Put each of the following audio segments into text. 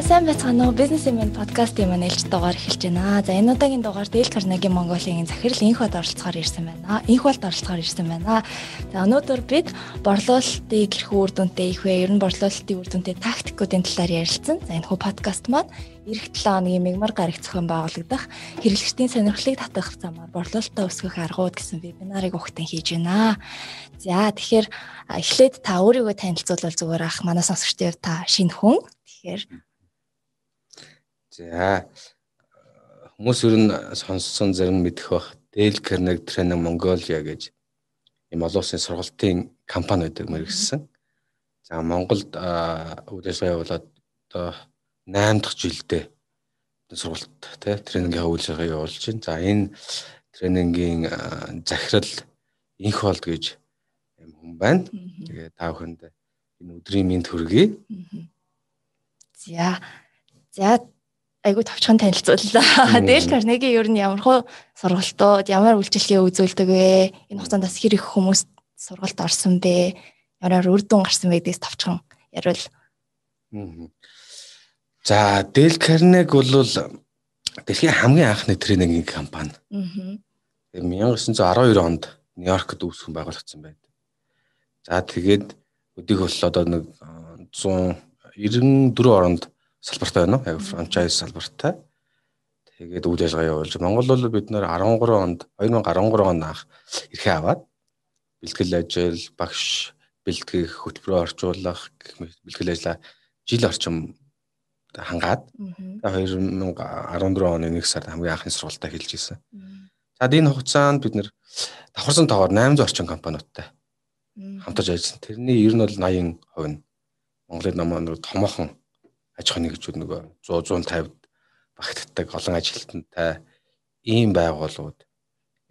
сайн байцгаана уу? Business Women podcast-ийн маань ээлж дугаар эхэлж байна. За энэ удаагийн дугаар Dale Carnegie Mongolia-гийн захирал инх бод оролцохоор ирсэн байна. Инх болд оролцохоор ирсэн байна. За өнөөдөр бид борлуулалтын хэрхэн үр дүнтэй их вэ? Ер нь борлуулалтын үр дүнтэй тактикуудын талаар ярилцсан. За энэ хүү подкаст маань эх 7 хоногийн мегмар гарагт зохион байгуулагдах хэрэглэгчдийн сонирхлыг татах замаар борлуулалтаа өсгөх аргууд гэсэн вебинарыг өгтөн хийж байна. За тэгэхээр эхлээд та өөрийгөө танилцуулбал зүгээр ах манай сонсогчдод та шинэ хүн. Тэгэхээр За хүмүүс ер нь сонссон зарим мэдэх бах Dale Carnegie Training Mongolia гэж ийм олон улсын сургалтын компани байдаг мэрэгсэн. За Монголд үйл ажиллагаа явуулаад одоо 8 дахь жилдээ сургалт тий тренингийн үйл ажиллагаа явуулж байна. За энэ тренингийн захирал инх болд гэж юм хүн байна. Тэгээ та бүхэнд энэ өдрийн мэнд хүргэе. За за айгуу товчхон танилцууллаа. Дэл Карнеги ер нь ямар хуу сургалтууд ямар үйлчлэгээ үзүүлдэг вэ? Энэ хугацаанд бас хэр их хүмүүс сургалт орсон бэ? Ямар үр дүн гарсан вэ гэдгээс товчхон яриул. За, Дэл Карнеги бол дэлхийн хамгийн анхны тренингийн компани. Аа. 1912 онд Нью-Йоркт үүсгэн байгуулагдсан байдаг. За тэгээд өдийг бол одоо нэг 194 оронд салбартай байна уу? Яг франчайз салбартай. Тэгээд үйл ажиллагаа явуулж Монгол бол бид нэр 13 онд 2013 онд анх эрхээ аваад бэлтгэл ажил, багш бэлтгэх, хөтөлбөрөөр орчуулах бэлтгэл ажиллаа жил орчим хангаад 2014 оны 1 сард хамгийн анхны сургалтаа хэлж исэн. За энэ хугацаанд бид нэр давхарсан тоогоор 800 орчим компаниудтай хамтарч ажилласан. Тэрний ер нь бол 80% нь Монголын намаа томоохон аж ахуйн нэгжүүд нөгөө 100 150 багтдаг олон ажилтнтай ийм байгууллагууд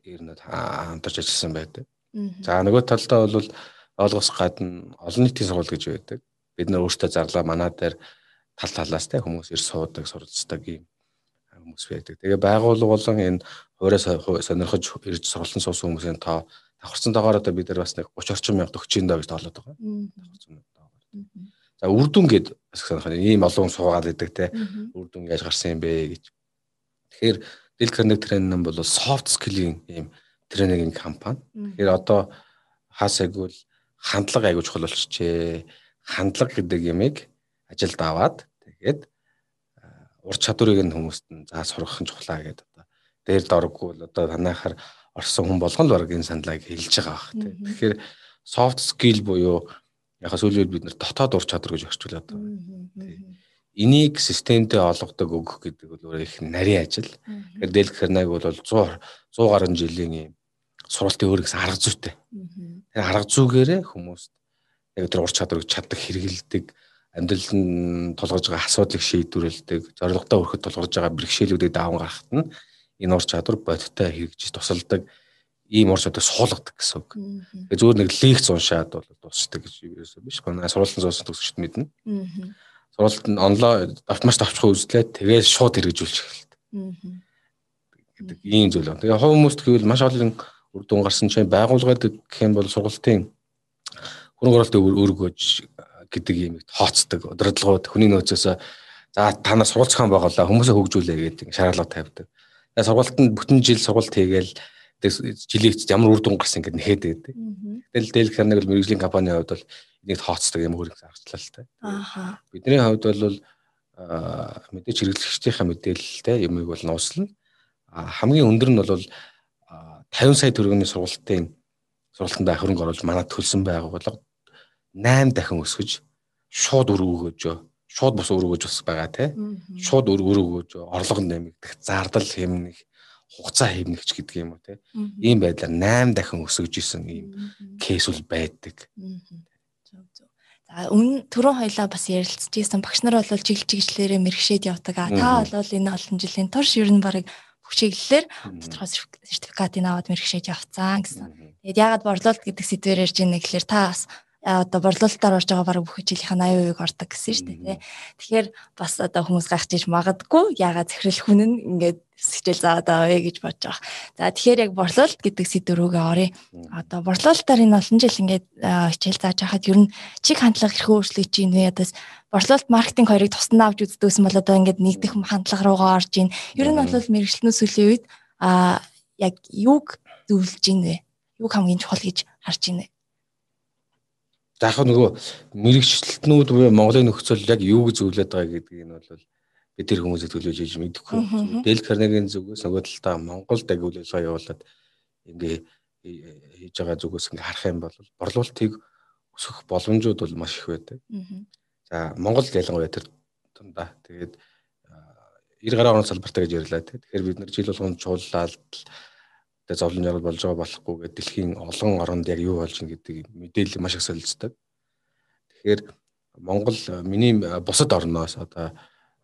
ер нь хамтарч ажилласан байдаг. За нөгөө талдаа бол ойлгох гадна олон нийтийн сургууль гэж байдаг. Бид нар өөрсдөө зарлаа манаа дээр тал талаас те хүмүүс ир суудаг, суралцдаг ийм хүмүүс байдаг. Тэгээ байгууллага болон энэ хуурай сонирхож ирж сургалтын суусан хүмүүсийн тоо давхарсан доогоор одоо бид нар бас нэг 30 орчим мянга төгчийн доо гэж тоолоод байгаа. Давхарсан доогоор. За үрдүн гэд санах ийм олон суугаад идэг те үрдүн яаж гарсан юм бэ гэж. Тэгэхээр Dell Carnegie Training бол soft skill-ийн ийм тренингийн компани. Тэгэхээр одоо хаасайг бол хандлага аягүй чухал болчихжээ. Хандлага гэдэг ямиг ажилд аваад тэгээд ур чадварыг нь хүмүүст нь за сургах нь чухлаа гэдэг одоо дээр дорггүй бол одоо танайхаар орсон хүн болгон л баг энэ сандлааг хэлж байгаа бах. Тэгэхээр soft skill буюу яг сүүлийн бид нар дотоод ур чадвар гэж орчуулад байгаа. Энийг системдээ олгодог өгөх гэдэг бол өөрөө их нарийн ажил. Тэгэхээр Дэл Карнеги бол 100 100 гаруй жилийн юм сургалтын өөр гэсэн арга зүйтэй. Тэгэхээр арга зүйгээрээ хүмүүст яг тэр ур чадварыг чаддаг хэрэгэлдэг амьдралд нь тулгарч байгаа асуудлыг шийдвэрлэдэг, зорилготой хүрэхэд тулгарч байгаа бэрхшээлүүдийг даван гаргахад нь энэ ур чадвар бодиттой хэрэгжиж тусалдаг ийм чадвар суулгадаг гэсэн үг. Тэгээ зүгээр нэг лекц уншаад бол дуусдаг гэж юусэн биш. Манай сургуулийн зоосон төгсөгчд мэднэ. Сургуульд нь онлайн автомаш тавчхаа үзлээ тэгээ шууд хэрэгжүүлчих эхэлдэг. гэдэг ийм зүйл байна. Тэгээ хүмүүст гэвэл маш олон үр дүн гарсан чинь байгууллагад гэх юм бол сургалтын хөрөнгө оруулалтын өргөж гэдэг юм тооцдог. Удирдлагууд хүний нөөцөөс за та нар сургууль зохион байгуулаа хүмүүсээ хөгжүүлээ гэдэг шаардлага тавьдаг. Тэгээ сургуультанд бүтэн жил сургалт хийгээл жилийн ямар үр дүн гарсан ингэ нэхэд байдаг. Тэгэл Dell Carnegie мэрэгжлийн компанийн хувьд бол энийг тооцдог юм хөрөнгө зарчлаа л та. Аа. Бидний хувьд бол мэдээж хэрэглэгчдийнхээ мэдээлэлтэй юмыг бол нууцлна. хамгийн өндөр нь бол 50 сая төгрөгийн сургалтын сургалтанд хөрөнгө оруулж манад төлсөн байгууллага 8 дахин өсгөж шууд өргөгөөж шууд бус өргөгөөж бас байгаа тий. Шууд өргөгөөж орлого нэмэгдэх, зардал хэмнэх хугацаа хэмнэгч гэдэг юм уу те. Ийм байдлаар 8 дахин өсөж исэн ийм кейс бол байдаг. За өмнө түрүүн хоёлаа бас ярилцж ийсэн багш нар бол чиглэл чиглэлээрээ мэрэгшээд явдаг. А та бол энэ олон жилийн турш ер нь барыг бүх чиглэлээр тодорхой сертификатыг аваад мэрэгшээд явцсан гэсэн. Тэгээд ягаад борлуулалт гэдэг сэдвээр ярьж ийнэ гэхэлэр та бас одоо борлуулалтаар орж байгаа баг бүх жилийнхэн 80% ордог гэсэн шүү дээ тий. Тэгэхээр бас одоо хүмүүс гайхаж магадгүй ягаад захирал хүн нь ингээд хичээл заагаад авъя гэж бодож байгаа. За тэгэхээр яг борлуулалт гэдэг сэдв рүүгээ оръё. Одоо борлуулалтаар энэ олон жил ингээд хичээл зааж байхад ер нь чиг хандлага хэрхэн өөрчлөгдөж чинь вэ? Одоо борлуулалт маркетинг хоёрыг тусдаа авч үздэгсэн бол одоо ингээд нэгдэх хандлага руугаа орж ийн. Ер нь бол мэрэгчлэнүүд сүүлийн үед а яг юг зөвлөж ийн вэ? Юг хамгийн чухал гэж харж ийн вэ? Яг нөгөө мэрэгчлэтнүүд буюу Монголын нөхцөл яг юуг зөвлөд байгаа гэдгийг нь бол бид тэр хүмүүсийг төлөөлж иж мэдэхгүй. Дэл Карнегийн зүгээс нөгөө талдаа Монголд яг үйл ажиллагаа явуулаад ингээ хийж байгаа зүгээс ингээ харах юм бол борлуулалтыг өсгөх боломжууд бол маш их байдаг. За Монголд ялангуяа тэр тундаа тэгээд 90 гаруй оны салбартай гэж ярьлаа. Тэгэхээр бид нар жил болгоно чууллаад тэгээ зовлон жаргал болж байгаа болохгүй гэдэг дэлхийн олон оронд яг юу болж байгаа гэдэг мэдээлэл маш их солилцдог. Тэгэхээр Монгол миний бусад орноос одоо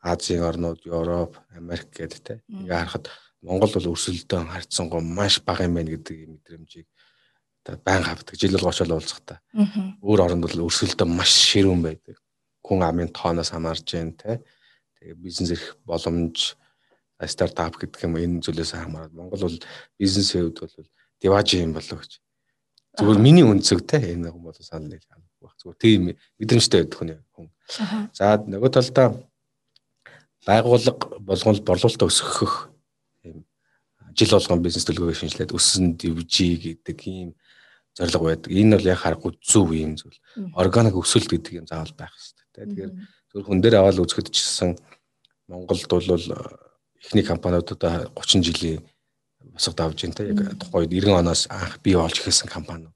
Азийн орнууд, Европ, Америк гэдэг те ингээ харахад Монгол бол өрсөлдөөн харьцангуй маш бага юм байна гэдэг мэдрэмжийг одоо байнга авдаг. Жил бол очоод уулзахтаа. Өөр оронд бол өрсөлдөөн маш ширүүн байдаг. Хүн амын тооноос хамаарж जैन те. Тэгээ бизнес эрх боломж стартап гэдэг юм энэ зүйлээс хамаарат Монгол бол бизнесийн хувьд бол диважи юм болов гэж. Зүгээр миний үнцэг те энэ хүн бол санал нэг баг. Зүгээр тийм мэдрэмжтэй байдаг хүн. За нөгөө талдаа байгууллага болгон борлуулалтаа өсгөх юм жил болгон бизнес төлөвлөгөө шинжилээд өссөн дивжи гэдэг ийм зорилго байдаг. Энэ бол яг харахгүй зөв юм зүйл. Органик өсөлт гэдэг юм заавал байх хэрэгтэй. Тэгэхээр зөвхөн хүн дээр аваад үзэхэд ч гэсэн Монголд бол эхний компаниудаа 30 жилийн босгод авж байна те яг тухайд 90 оноос анх бий болж эхэлсэн компаниуд.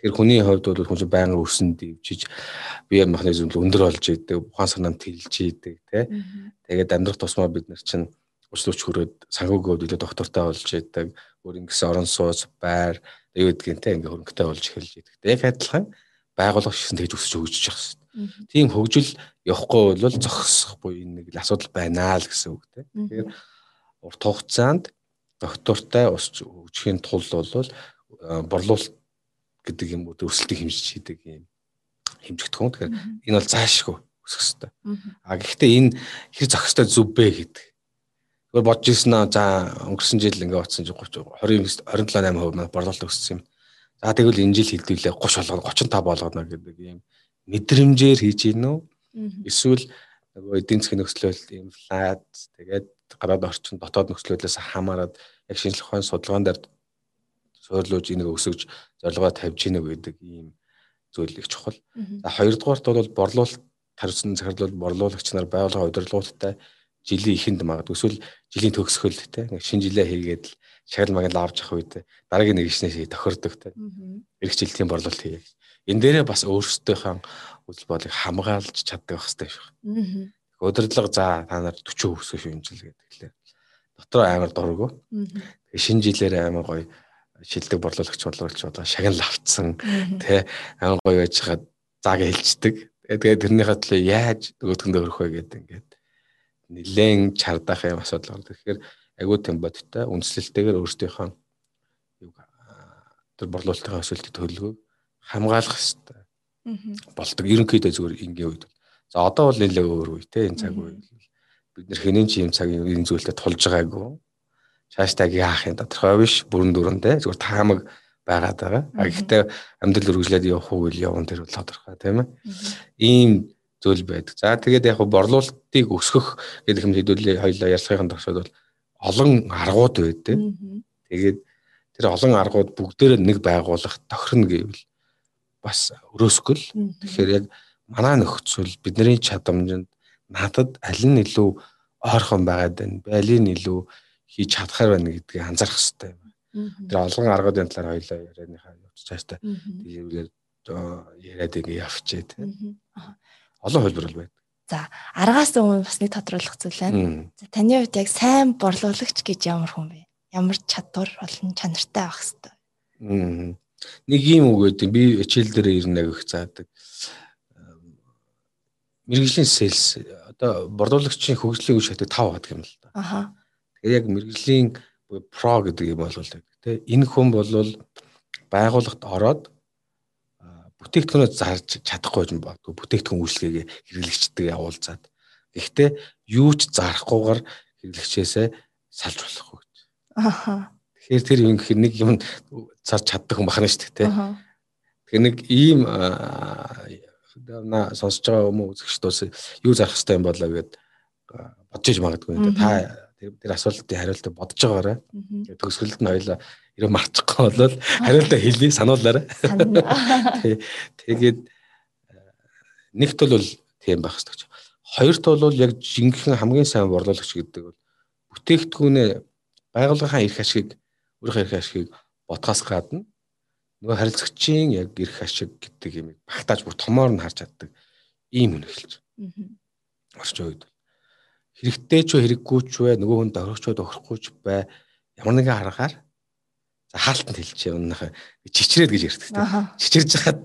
Тэгэхээр хүний хувьд бол хүн чинь байнга өсөн дивжиж бие механизм өндөр болж идэг, ухаан санаанд тэлж идэг те. Тэгээд амьдрах тусмаа бид нар чинь уучлууч хөрөөд санхүүгөөд илүү доктортой болж идэг, өөр ингэсэн орон сууц, байр юу гэдгийг те ингээ хөрөнгөтэй болж эхэлж идэг. Яг адилхан байгууллага шигсэн тэгж өсөж хөгжиж явах Тийм хөгжил явахгүй бол зогсох буюу энэ нэг л асуудал байна л гэсэн үг тийм. Тэгэхээр урт хугацаанд доктортай ус хөгжихийн тулд бол борлуулалт гэдэг юм уу өсөлтийг хэмжиж хийдэг юм хэмжигдэхүүн. Тэгэхээр энэ бол заашгүй өсөх хэрэгтэй. А гэхдээ энэ хэр зохистой зүв бэ гэдэг. Тэгвэл бодож ирсэн аа за өнгөрсөн жил ингээ утсан чи 30 29 27 8% борлуулалт өссөн юм. За тэгвэл энэ жил хилдүүлээ 30 болгоно 35 болгоно гэдэг юм мэдрэмжээр хийж гин үү? Эсвэл нөгөө эдийн засгийн нөхцөлөл инфляц тэгээд гадаад орчин дотоод нөхцөлөөс хамаарат яг шинжлэх ухааны судалгаан дээр суйрлуулж энийг өсөж зорилгоо тавьж гинэ гэдэг ийм зүйл их чухал. За хоёрдугаарт бол борлуулалт тарьсан захирлууд борлуулагч нар байгууллага удирдлагуудтай жилийн эхэнд магадгүй эсвэл жилийн төгсгөлд те шинэ жилээ хийгээд л шагнал магнал авч явах үед дараагийн нэг ишнээс тохирдог те. Жил тийм борлуулалт хийе. Энэ дээрээ бас өөрсдийнхөө үзэл бодлыг хамгаалж чаддаг байх хэрэгтэй шүү. Удирдлага за та нар 40% өсгөх хэмжил гэдэг тэгэхээр дотроо амар дурггүй. Тэгээ шинэ жилээр амар гоё шилдэг борлуулагч боловч одоо шагнал авцсан тий амар гоё байж хаад зааг хэлцдэг. Тэгээ тэрнийхээ төлөө яаж нөгөөдгөндөө өрөх вэ гэдэг ингээд нилээн чардах юм асуудал байна. Тэгэхээр агуу тэм бодтой үнслэлтэйгээр өөрсдийнхөө юу тэр борлуулалтын өсөлтөд төлөвлөгөөг хамгаалах хэрэгтэй. Болдог. Ерөнхийдөө зүгээр ингийн үед. За одоо бол нэлээ өөр үе те энэ цаг үе. Бид нэр хинэн чи юм цагийн энэ зүйлтэй тулж байгаагүй. Цаашдаа яах юм тодорхой биш бүрэн дүрэн те зүгээр таамаг байгаад байгаа. А гэхдээ амьдрал үргэлжлээд явах уу ил явна тэр бол тодорхой тийм ээ. Ийм зүйл байдаг. За тэгээд яг борлуулалтыг өсгөх гэдэг юм хэдүүлээ хоёлаа ярьсхийн төгсөөд бол олон аргууд байдаг. Тэгээд тэр олон аргууд бүгдээр нэг байгуулах тохирно гэвэл бас өрөөсгөл. Тэгэхээр яг манай нөхцөл бидний чадамжинд надад аль нь илүү ойрхон байгаад байна. Аль нь илүү хийж чадхаар байна гэдгийг анзаарах хэрэгтэй юм. Тэр олгон аргуудын талаар хоёлаа ярианыхаа явууч цааштай тиймэргээр яриад ингэ явчээ тийм. Олон хөлбөр бол байдаг. За аргаас өмнө бас нэг тодруулах зүйл байна. За таны хувьд яг сайн борлуулагч гэж ямар хүн бэ? Ямар чадвар болон чанартай байх хэвээр нэг юм үг гэдэг би хичээл дээр ирнэ гэх заадаг. Мэргэжлийн селс одоо борлуулагчийн хөгжлийн үе шатыг 5 гэдэг юм л да. Аха. Тэгэхээр яг мэргэжлийн про гэдэг юм болголдог тий. Энэ хүн бол байгууллагт ороод бүтээгдэхүүнөө зарж чадахгүй юм байна. Бүтээгдэхүүн үйлчлэгээ хэрэглэгчтэйгээ уулзаад. Гэхдээ юу ч зарахгүйгээр хэрэглэгчээсээ салж болохгүй гэж. Аха. Тэгэхээр тэр юм гэхэр нэг юм зарж чаддаг хүн бахна шүү дээ. Тэгэхээр нэг ийм на сонсож байгаа хүмүүс үзэгчд бас юу зарах хэрэгтэй юм болоо гэд бодож иж магадгүй. Та тэр асуултын хариултыг бодож байгаарай. Төгсгөлд нь хоёлаа ерөө марчихгүй болол хариултаа хэлье сануулаарай. Тэгээд нэгт бол тийм байх хэрэгтэй. Хоёрт бол яг жинхэнэ хамгийн сайн борлуулагч гэдэг бол бүтээгдэхүүнээ байгууллагын эрх ашиг өөрийнхөө эрх ашигыг бодхоос гадна нөгөө харилцагчийн яг эрх ашиг гэдэг юм багтааж бүр томоор нь харж чаддаг ийм хүн эхэлж. Орчин үед хэрэгтэй ч хэрэггүй ч вэ нөгөө хүнд орохчод охирохгүй ч бай ямар нэгэн аргаар хаалтанд хэлчихээ өнөөхөө чичрээд гэж ярьдаг тийм чичирж хахад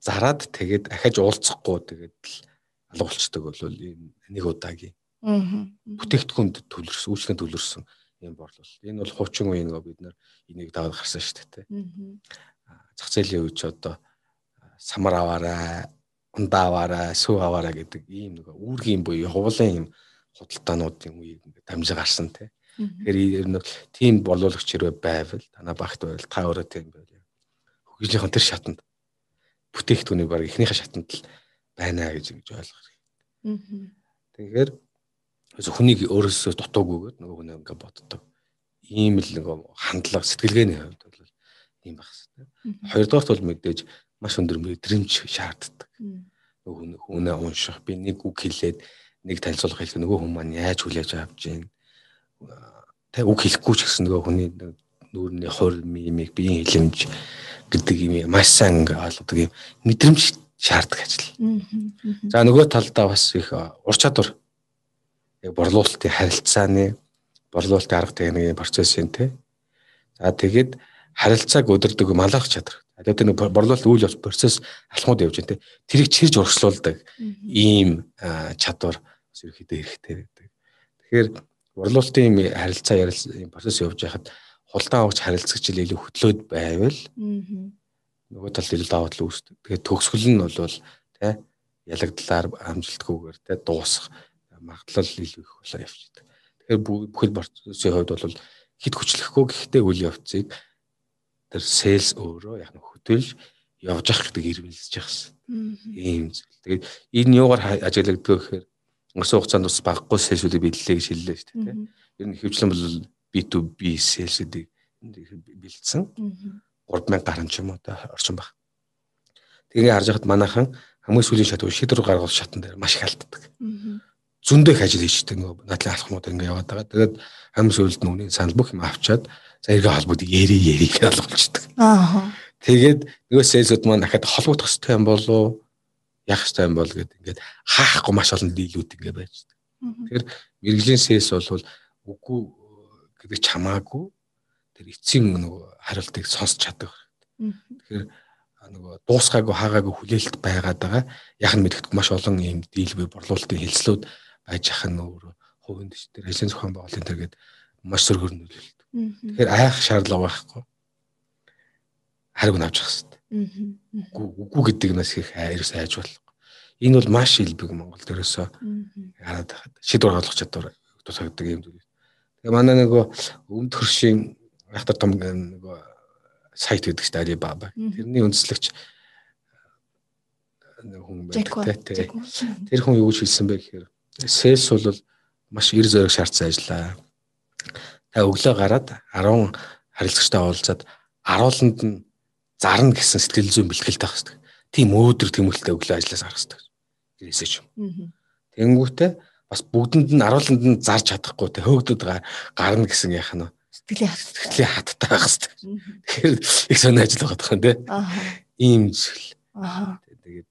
зараад тэгээд ахаж уулзахгүй тэгээд алга болчдөг бол ийм нэг удаагийн бүтээгдэхүүнд төлөрсөн үйлчлэн төлөрсөн юм борлол энэ бол хуучин үеийн нөгөө бид нар энийг даваад гарсан шүү дээ тийм зах зээлийн үе ч одоо самар аваарай ундаа аваарай сүү аваарай гэдэг ийм нөгөө үүргийн буюу явуулын юм худалдаануудын үеийг ингээд дамжиж гарсан тий. Тэгэхээр ер нь тийм боловлогч хэрэг байвал танаа багт байвал та өөрөө тийм байвал хөгжлийн тэр шатанд бүтээгдэхүүний баг эхнийхээ шатанд л байна гэж ингэж ойлгох хэрэгтэй. Тэгэхээр хүнийг өөрөөсөө дутуугүйгээд нөгөө хүн ингээд боддог. Ийм л нөгөө хандлага сэтгэлгээний хувьд бол ийм байх хэрэгтэй. Хоёрдугаарт бол мэдээж маш өндөр мэдрэмж шаарддаг. Нөгөө хүнээ унших, би нэг үг хэлээд нэг танилцуулга хэлэх нөгөө хүн маань яаж хүлээж авч байна. Тэ үг хэлэхгүй ч гэсэн нөгөө хүний нүүрний хурь мимик биеийн хилэмж гэдэг юм маш сайн ойлгодог юм мэдрэмж шаарддаг ажил. За нөгөө талдаа бас их ур чадвар яг борлуулалтын харилцааны борлуулалтын арга техникийн процессын тэ. За тэгээд харилцааг өдөрдөг малах чадвар. Одоо тэр борлуулалт үйл явц процесс алхмууд явж байна те. Тэрийг чирж урагшлуулдаг ийм чадвар ерөөхдөө хэрэгтэй байдаг. Тэгэхээр борлуулалтын юм харилцаа ярилцсан процесс явж байхад хултаа авч харилцагч илүү хөтлөөд байвал нөгөө талд илүү даваа тал үүсдэг. Тэгээд төгсгөл нь бол тий ялагдлаар амжилтгүйгээр тий дуусах магадлал илүү их болоо явчихдаг. Тэгэхээр бүхэл процессын хувьд бол хит хүчлэхгүй гэхдээ үйл явцыг тэр sales өөрөө яг нэг хөтөлж явж явах гэдэг ирмэлзэж явахсан. Ийм зүйл. Тэгээд энэ юугаар ажиглагддаг гэхээр өнгөрсөн хугацаанд бас баггүй сэлсүүдийг биелэлээ гэж хэллээ шүү дээ. Ер нь хөвчлэн бол B2B сэлсүүдийг бэлдсэн. 3000 гарan ч юм уу та орчин баг. Тэгээ харж хахад манайхан хамгийн сүүлийн шат шийдвэр гаргах шатан дээр маш их алддаг. Зөндөө их ажил хийжтэй нөгөө надлын алхмууд ингэ яваад байгаа. Тэгээд хамгийн сүүлд нүуний санал бүх юм авчаад за эргээ холбоод яри яри гэж болгочихдаг. Аа. Тэгээд нөгөө сэлсүүд маань дахиад холбогдох хэрэгтэй юм болов яах ёстой юм бол гэд ингээд хаахгүй маш олон дийлүүд ингээд байж байгаа. Тэгэхээр мэрэгжлийн сээс бол үгүй гэдэг чамаагүй тэр эцсийн нөгөө хариултыг сонсч чаддаг. Тэгэхээр нөгөө дуусгаагүй хаагаагүй хүлээлт байгаад байгаа. Яг нь мэдгэдэг маш олон юм дийлбэр борлуулалтын хэлслүүд байж ах нь өөр хувинд ч тэр ажлын зохион байгуулалтын тэр гээд маш сөргөр нөлөөлт. Тэгэхээр айх шаардлага байхгүй. Хариг нь авч явах хэрэгтэй. Үгүй гэдэг нас их айрс айж бол. Энэ бол маш илбэг Монгол дээрээсөө хараад байхад шийдвэр гаргах чадвар тусагддаг юм зүйл. Тэгээ манай нөгөө өмд хөршийн айхтар том нөгөө сайт гэдэг чинь Alibaba. Тэрний үндэслэгч хүн байдаг тий. Тэр хүн юу гэж хэлсэн бэ гэхээр sales бол маш эр зориг шаардсан ажиллаа. Та өглөө гараад 10 харилцагчтай уулзаад арууланд нь зарна гэсэн сэтгэл зүйн бэлтгэлтэй байх хэрэгтэй. Тийм өөдрөг тэмүүлэлтэй өглөө ажиллаж гарах хэрэгтэй. Гэрээсээ ч юм. Тэнгүүтээ бас бүгдэнд нь арууланд нь зарж чадахгүй те хөөгдөд гарна гэсэн яах нь сэтгэлийн сэтгэлийн хаттай байх хэрэгтэй. Тэгэхээр их сони ажил байгаа тах юм те. Ийм зүйл. Тэгээд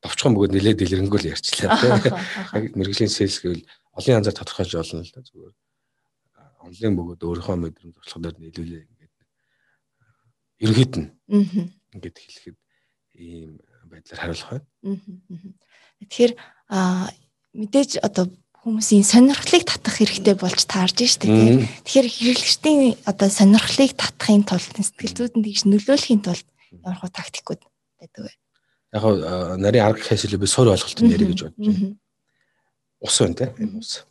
товчхон бөгөөд нилээд дэлгэрэнгүй л ярьчлаа те. Мэргэжлийн сэлс гэвэл олон янзаар тодорхойлж олно л да зүгээр. Онлайн бөгөөд өөрийнхөө мэдрэмж туршлага дээр нийлүүлээ ерөөд нь ингээд хэлэхэд ийм байдлаар хариулах байна. Тэгэхээр мэдээж одоо хүмүүсийн сонирхлыг татах хэрэгтэй болж таарж штэ тийм. Тэгэхээр хэрэглэгчдийн одоо сонирхлыг татахын тулд сэтгэл зүйдэнд тэгж нөлөөлөхийн тулд ямар хөө тактикуд байдаг вэ? Яг нарийн арга илүү би суурь ойлголттой ярих гэж бодож байна. Ус байна те энэ ус.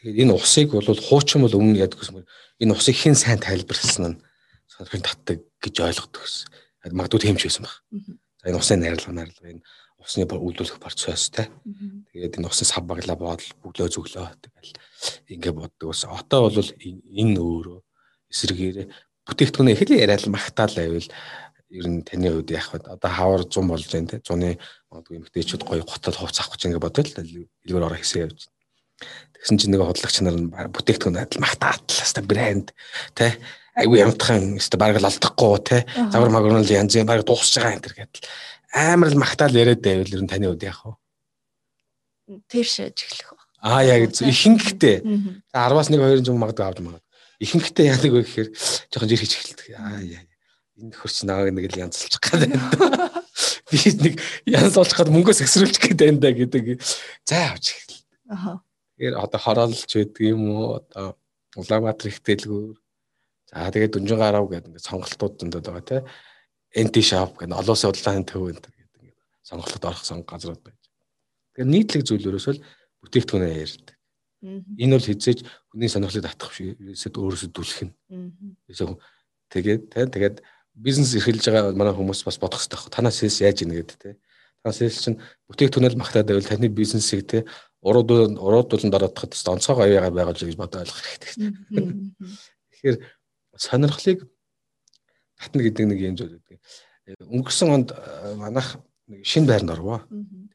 Тэгээд энэ усыг бол хуучин бол өмнө яадаг гэсэн энэ усыг хэн сайн тайлбарласан нь сонирхол татдаг гэж ойлгодог гэсэн. Магадгүй тэмч байсан баг. За энэ усын найрлага найрлага энэ усны үйлдвэрлэх процесс те. Тэгээд энэ усын сав баглаа бодол бүглөө зүглөө тэгэл ингээ боддог ус. Одоо бол энэ өөрөө эсрэгээр бүтээгдэхүүнээ л яриад магтаал байвал ер нь таны хувьд яах вэ? Одоо хавар 100 болж байна те. 100-ны магадгүй эмгтээчүүд гоё хотод хувц авах гэж ингээ бодвол илгээр ороо хийсээ явж. Тэгсэн чинь нэг хотлогч нар нь бүтээгдэхүүн адил магтаад л хаста брэнд те айгүй ямтхан өстө бараг л алдахгүй те. Завар магрын л янз бүр бараг дуусж байгаа энэ төр гэдэл амар л магтаал яриад байвал ер нь таны хувьд яах вэ? Тэр шиж эхлэх ба. Аа яг ихэнхдээ 10-аас 1 2 жим магадгүй авч магад. Ихэнхдээ яадаг вэ гэхээр жоохон жир хийж эхэлдэг. Аа яа. Энэ хөрч нааг нэг л янзлчих гээд байна. Би нэг янзлуулах гээд мөнгөөс эксрүүлчих гээд байна да гэдэг. За авч эхэл. Аа. Тэгэхээр одоо хороолж байдаг юм уу? Одоо Улаанбаатар их дэлгүүр. За тэгээд Дүнжин гарав гэдэг ингээд сонголтууд зөндөөд байгаа тийм NT shop гэдэг олон улсын удалдааны төв энэ гэдэг ингээд сонголтод орох газрууд байж. Тэгэхээр нийтлэг зүйлөрөөс л бүтээгдэхүүнээ ярьдаг. Энэ бол хизээж хүний сонирхлыг татах биш өөрөөсөө дүлэх нь. Тэгээд тэгээд бизнес эрхэлж байгаа манай хүмүүс бас бодох хэрэгтэй. Танаас сэлс яаж ийн гэдэг те. Танаас сэлс чинь бүтээгдэхүүнэл магтаад байвал таны бизнесийг те урууд уруудулан дараадахад онцгой аяагаа байгуулж гэж бодож ойлгох хэрэгтэй. Тэгэхээр сонирхлыг татна гэдэг нэг юм зүйл гэдэг. Өнгөрсөн онд э, манайх нэг шинэ байранд орвоо.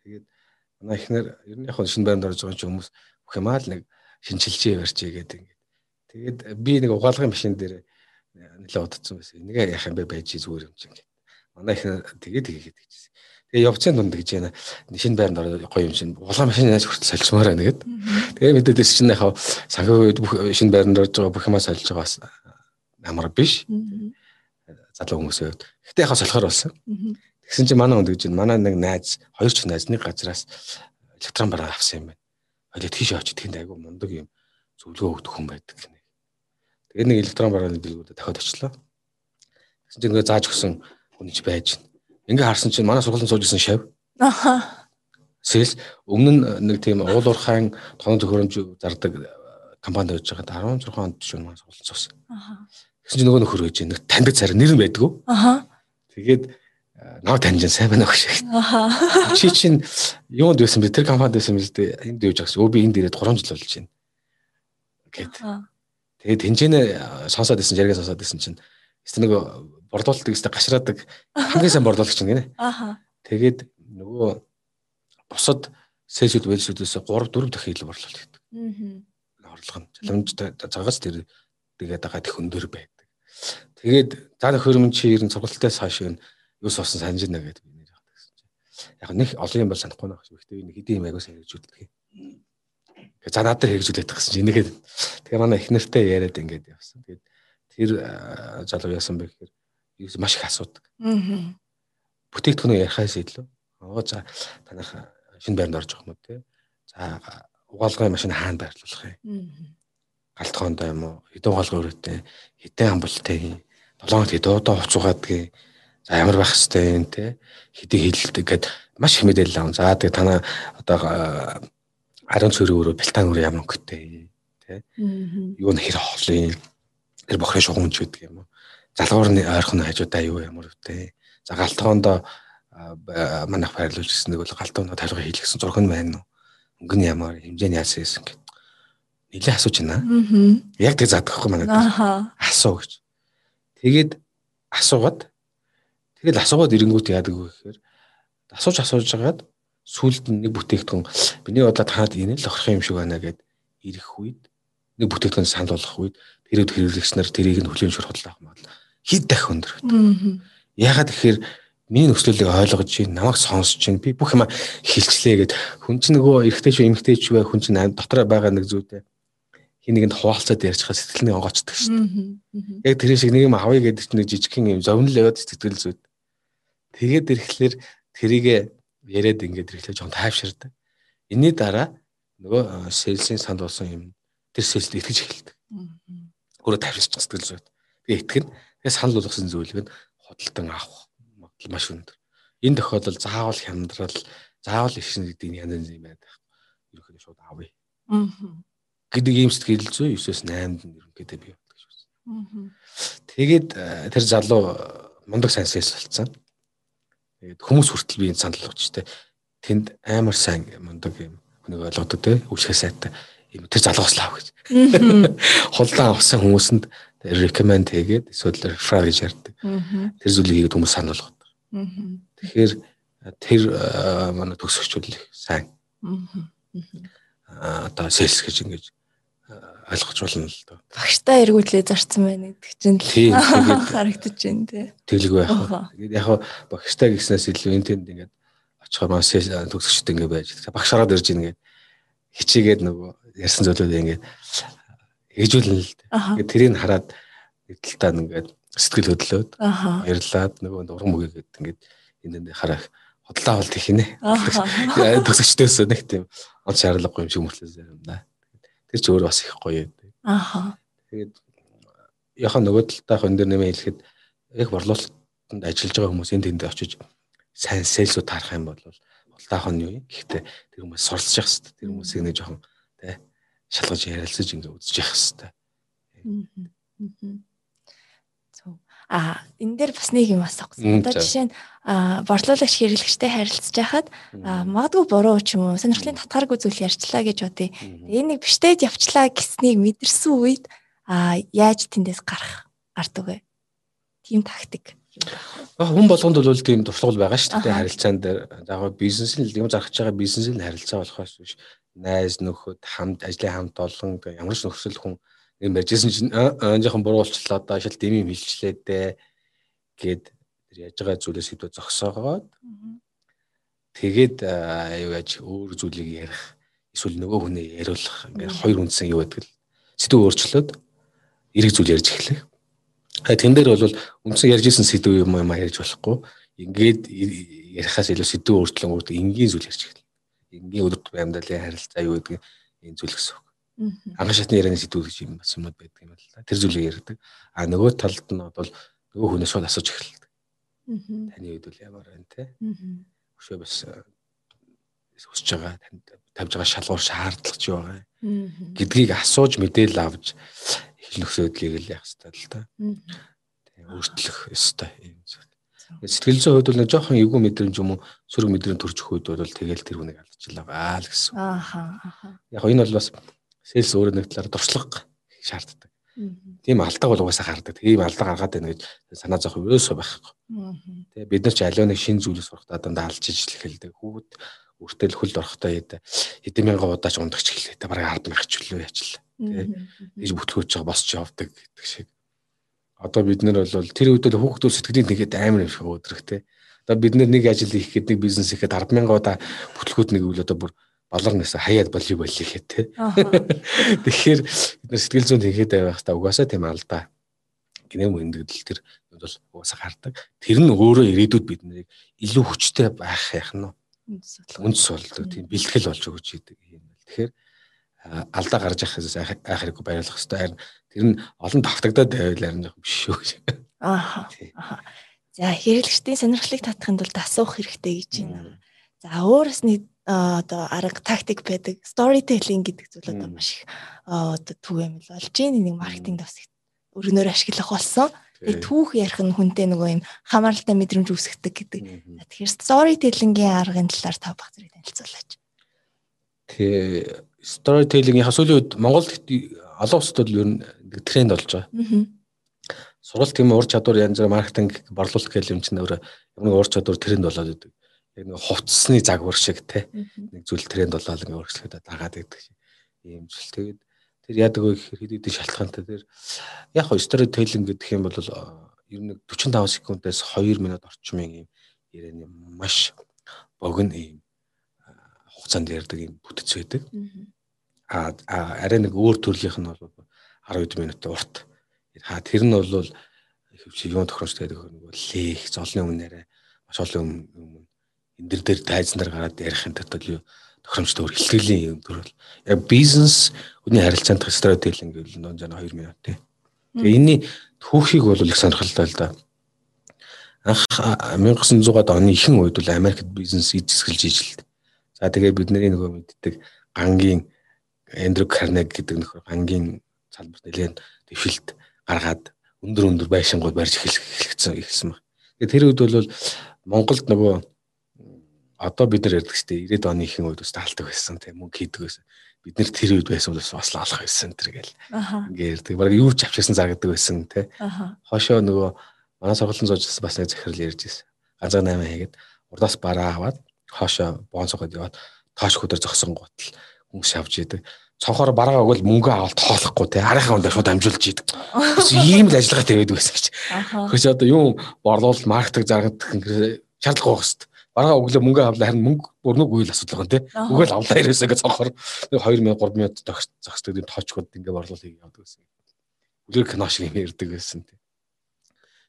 Тэгээд манай ихнэр ер нь яг шинэ байранд орж байгаа ч хүмүүс бүх юмаа л нэг шинжилжээ барьчээ гэдэг ингээд. Тэгээд би нэг угаалгын машин дээр нэлээд удацсан байсан. Нэг яах юм бэ байж зүгээр юм чинь. Манай ихнэр тэгээд тэгээд гэжсэн. Тэгээ явцын дунд гэж яана шинэ байранд ороод гоё юм чинь улаан машин яаж хүртэл солилцмаар байна гэд. Тэгээ мэдээд ирсэн чинь яхаа санхүү бүх шинэ байранд орж байгаа бүх юмаа солиж байгаа амар биш залуу хүмүүсээ. Гэтэ яхаа солихоор болсон. Тэгсэн чинь манай хүнд гэж манай нэг найз, хоёр ч найз нэг газраас электрон бараа авсан юм байна. Хоёул тийш очиж тэнд айгу мундаг юм зөвлөгөө өгдөг хүн байдаг гэнэ. Тэгээд нэг электрон барааны дэлгүүдэд дахиад очлоо. Тэгсэн чинь ингээ зааж өгсөн хүн ч байж байна. Ингээ харсан чинь манай сургуулийн сууж исэн шав. Аха. Сэлс өмнө нь нэг тийм уул уурхайн тоног төхөөрөмж зардаг компанид байж байгаа 16 онд ч юм сургууль цус. Аха. Тэгсэн чинь нөгөө нөхөр гэж нэг таньдаг царай нэр нь байдгүй. Аха. Тэгээд нав таньж сайн байна гэж. Аха. Чи чинь юунд байсан бэ? Тэр компанид байсан биз дээ. Энд явж байгаас. Өө би энд ирээд 3 жил болж байна. Гэт. Тэгээд тэнцэнэ сонсоод исэн, жаргаа сонсоод исэн чинь эсвэл нөгөө борлуулалт гэстэй гашраадаг хамгийн сайн борлуулагч юм гинэ. Аха. Тэгээд нөгөө бусад сэлсүүд вэлсүүдээс 3 4 дахин илүү борлуулалт гэдэг. Аа. Орлого нь. Залхамж загас тэр тэгээд байгаа тех өндөр байд. Тэгээд за нөхөр чи ер нь цугалтаас хойш юу суусан санаж байна гэдэг би нэр явах гэсэн чинь. Яг нэг олон юм бол санахгүй байх шүү. Гэхдээ нэг хэдийн юм аягүй хэрэгжүүлдэг. За надад хэрэгжүүлээд гэсэн чинь энийгээд тэгээ манай их нэртэй яриад ингээд явсан. Тэгээд тэр залуу яасан бэ гэхээр юу маш их асуудаг. Аа. Бүтээгдэхүүнээ ярихаас илүү. Оо за танах шинэ байранд орж байгаа юм те. За угаалгын машин хаана байрлуулах юм галтгоондоо юм уу хэдэн угаалгын өрөөтэй хэдэн амбалтай 7 хоног хэд удаа хуцуугаадгийг за ямар байх хэвтэй юм те. Хэдий хилэлдэг гэд маш их мэдээлэл аван за тэгээ танаа одоо арын цөрөө өрөө бэлтан өрөө ямар өнгөтэй те. Юу н хэр хоолын тэр бохрын шугамч гэдэг юм уу? Залгуурны ойрхон хажуудаа юу ямар үтэй за галтгоондоо манайх байрлуулж ирсэн нэг бол галтгоонд тарихыг хийлгсэн зурх нь байна уу? Өнгө нь ямар хэмжээний яасан гэсэн гэд. Нэлээ асууж байна. Яг тэг заадах байхгүй манайд. Асуу гэж. Тэгээд асуугаад тэгэл асуугаад ирэнгүүт яадаг вэ гэхээр асууж асууж хагаад сүлд нэг бүтээгдэхүүн миний бодлоо танад энэ л охрох юм шиг байна гэд ирэх үед нэг бүтээгдэхүүн санал болгох үед тэрүүд хэрэглэгч нар тэрийг нь хүлээн шуурхал авах мал хэд дахь өндөр байдаг. Ягаад гэхээр миний нөхцөлийг ойлгож чинь намайг сонсож чинь би бүх юм хилчлээ гэд хүн чинь нөгөө эргэтэй ч эмгтэй ч бай хүн чинь дотор байгаа нэг зүйтэй хин нэгэнд хуваалцаад ярьчихаа сэтгэлний онгоцдог шүү дээ. Яг тэр шиг нэг юм авъя гэдэг чинь нэг жижигхэн юм зовнил яваад сэтгэл зүйд. Тэгээд ирэхлээр тэрийг яриад ингээд ирэхлээр жоон тайвширдаг. Энийний дараа нөгөө сэлсийн санд болсон юм тэр сэлсд итгэж эхэлдэг. Өөрөө тайвширч сэтгэл зүйд. Тэгээ итгэн. Тэгээ санал болгосон зүйлийг нь худалдан авах магадлал маш өндөр. энэ тохиолдолд заавал хямдрал, заавал ишин гэдэг нь янз юм байдаг. Ерөнхийдөө шууд авъя. Аа. Гэдэг ийм сэтгэл зүй 9-с 8-д нь ерөнхийдөө бий болдог шүү. Аа. Тэгээд э, тэр залуу мундаг сайн сэс болцсон. Тэгээд хүмүүс хүртэл би энэ санал өгчтэй. Тэнд амар сайн мундаг юм хүнийг ойлгодог те үсгээ сайтай юм тэр залуус лав гэж. Хулдаан авсан хүмүүсэнд recommend хийгээд эсвэл refer гэж ярьдаг. Тэр зүйлийг хийгээд хүмүүс санал болгодог. Тэгэхээр тэр манай төгсөгчүүд сайн. Аа одоо sales гэж ингэж ойлгож болно л доо. Багштай эргүүлээ зарцсан байна гэдэг чинь л харагдаж байна тий. Тэглэг байх. Тэгээд яг багштай гэснээс илүү энэ тэнд ингээд очихоор маань төгсөгчд ингээд байж. Багш хараад ирж ингээд хичээгээд нөгөө ярьсан зүйлүүд ингээд ээжүүлнэ л дээ. Тэгээд тэрийг хараад нэг талтаа ингээд сэтгэл хөдлөөд ярьлаад нөгөө уран мөгийг ингээд энэ харах хотлоо болт их нэ. Төгсөгчдөөс нэг тийм он шаардлагагүй юм шиг мөртлөөс юм да. Тэр ч өөр бас их гоё. Аха. Тэгээд яхаа нөгөө талтаа хон дээр нэмээ хэлэхэд яг борлуулалтанд ажиллаж байгаа хүмүүс энэ тэнд очиж сайн сэлсүүд харах юм бол болтаах нь юу юм. Гэхдээ тэр хүмүүс суралцж явах хэрэгтэй. Тэр хүмүүсийг нэг жоохон тий шалгаж ярилцаж ингээ үзэж явах хэрэгтэй. А энэ дээр бас нэг юм асуусан. Одоо жишээ нь борлуулагч хэрэглэгчтэй харилцаж байхад магадгүй буруу ч юм уу сонирхлын татгааргүй зүйл ярьчлаа гэж бодъё. Энэ нэг биштэд явчлаа гэснийг мэдэрсэн үед яаж тэндээс гарах ард үгүй. Тим тактик. Хүн болгонд бол тийм туршлагал байгаа шүү дээ харилцаан дээр. За бизнес нь юм зархаж байгаа бизнес нь харилцаа болохоос биш найз нөхөд хамт ажлын хамт олон ямар ч нөхцөл хүн юм барьжсэн чинь жоохон буруу болчлоо одоо шал дэм юм хилчлээ дээ гэд тэр яаж байгаа зүйлээс хэдөө зогсоогоод тэгээд юу яаж өөр зүйлийг ярих эсвэл нөгөө хүнээ яриулах ингээд хоёр үндсэн юу байдаг л сэдв өөрчлөөд эрэг зүйл ярьж эхлэх. Тэн дээр бол үндсэн ярьж исэн сэдв юм юм ярьж болохгүй. Ингээд ярихаас илүү сэдв өөрчлөн өөртөө энгийн зүйл ярьж эхлэх. Энгийн өдөр амьдралын харилцаа юу гэдэг энэ зүйл гэсэн Анхан шатны ярианы сэдвүүд гэж юм бас юмуд байдаг юм байна л да. Тэр зүйлийг ярьдаг. А нөгөө талд нь бол нөгөө хүнээс шууд асууж эхэлдэг. Таны үед бол ямар байна те? Өшөө бас өсөж байгаа танд тавьж байгаа шалгуур шаардлага чи байгаа гэдгийг асууж мэдээлэл авч их нөхцөлдлийг л яах хэрэгтэй л да. Тэгээ өөрчлөх ёстой юм зүйл. Сэтгэл зүйн хувьд бол нэг жоохон эвгүй мэдрэмж юм уу сөрөг мэдрэмж төрж өгөх үед бол тэгэл тэр хүнийг алдчихлаа баа л гэсэн. Ааха. Яг энэ бол бас Сэлс өөрөө нэг талаар дуршлаг шаарддаг. Тийм алдаг бол угаасаа гардаг. Тийм алдаг гаргаад байна гэж санаа зовх ерөөсөө байхгүй. Тэгээ бид нар ч аливаа нэг шин зүйлс сурахтаа дандаа алж ижил эхэлдэг. Хүүхэд өртөл хөлд орохдоо хэдэн мянган удаач ундагч эхлэхдээ бараг 10 мянга ч үлээ яачлаа. Тэгээ тийж бүтлгөөж байгаа босч явдаг гэдэг шиг. Одоо бид нар бол тэр үед л хүүхдүүд сэтгэлийн нэгэд амар юм шиг өдрөх те. Одоо бид нар нэг ажил хийх гэдэг нэг бизнес хийхэд 10 мянган удаа бүтлгүүд нэг үл одоо бүр баларнаас хаяад волейбол хийхэд те. Тэгэхээр бид нар сэтгэл зүйн хийгээд байх та угаасаа тийм алдаа. Гинэ мөндөгдөл тэр бол угаасаа гардаг. Тэр нь өөрөө ирээдүйд бид нарыг илүү хүчтэй байх яах нь үндэс болдог. Тийм бэлтгэл болж өгч идэг юм байна. Тэгэхээр алдаа гарч яхахаас айх хэрэггүй баярлах хэрэгтэй. Харин тэр нь олон давтагдаад байвал харин жоох биш шүү. Аа. За хэрэглэгчдийн сонирхлыг татахын тулд асуух хэрэгтэй гэж байна. За өөрөөс нэг одоо арга тактик байдаг. Storytelling гэдэг зүйл одоо маш их одоо төв юм л болж байна. Нэг маркетинг бас өргөнөөр ашиглах болсон. Тэгээ түүх ярих нь хүнтэй нөгөө юм хамааралтай мэдрэмж үүсгдэг гэдэг. Тэгэхээр storytelling-ийн аргын талаар та баг зэрэг танилцуулаач. Тэгээ storytelling-ийн сүүлийн үед Монголд олон улсад бол ер нь тренд болж байгаа. Сургалт тийм ур чадвар янз бүр маркетинг борлуулалт гэх юм чинь өөр ямар нэг ур чадвар тренд болоод идэг яг нэг хувцсны загвар шиг те нэг зүйл тренд болоод ингээ өргөслөхөд дагаад байдаг шиг ийм зүйл. Тэгээд тэр яадаг вэ гэхээр хэд хэдэн шалтгаантай тэр яг хоо storytelling гэдэг юм бол ер нь 45 секундаас 2 минут орчмын ийм ярианы маш богино ийм хугацаанд ярьдаг ийм бүтц байдаг. А арай нэг өөр төрлийнх нь бол 10 минутын урт. Ха тэр нь бол хөвч юм тохиромжтой байдаг нэг лех золны өмнөрөө маш олон өмнө энэ дэр дээр тайзнаар гараад ярихын тулд юу тохиромжтой өөр хилтгэлийн юм төрөл. Яг бизнес хүний харилцаанд стратеги гэвэл нон жана 2 минут тий. Тэгээ энэний түүхийг бол их сонирхолтой л да. анх 1900-аад оны ихэнх үед бол Америкт бизнес эзэсгэлж ижил. За тэгээ бидний нөгөө мэддэг гангийн Эндрю Карнег гэдэг нөхөр гангийн салбарт нэлээд дэвшилт гаргаад өндөр өндөр байшингууд барьж эхэлсэн эхэлсэн баг. Тэгээ тэр үед бол Монголд нөгөө одоо бид нар ярьдаг шүү дээ 90-ад оны ихэнх үед бас таалдаг байсан тийм мөнгө хийдэг байсан. Бид нар тэр үед байсан бол бас олох байсан тэр гэл. Ингээ ярьдаг. Бараг юу ч авчихсан заргадаг байсан тий. Хошоо нөгөө манай сургуулийн зоожс бас нэг захирал ярьж ирсэн. Ганцаа 8 хийгээд урдаас бараа аваад хошоо бонцогод яваад тоош хөдөр зогсон гутал хүмүүс авч идэг цонхоор бараа өгвөл мөнгө авалт тоолохгүй те арийнхаа ундаа шууд амжуулж идэг. Бас ийм л ажиллагаатай байдаг байсан гэж. Гэхдээ одоо юм борлуул маркетинг заргадах ингэ шаардлагагүй хэвчээ. Бараа өглөө мөнгө авлаа харин мөнгө бүрнүг үйл асуудал байгаа те. Өгөөл авлаа ирээсээ гэж цонхоор 2000 3000 зогс зогсдог тийм тоочгод ингэ борлуул хийгээд явдаг байсан. Үлгэр кино шиг юм ярддаг байсан.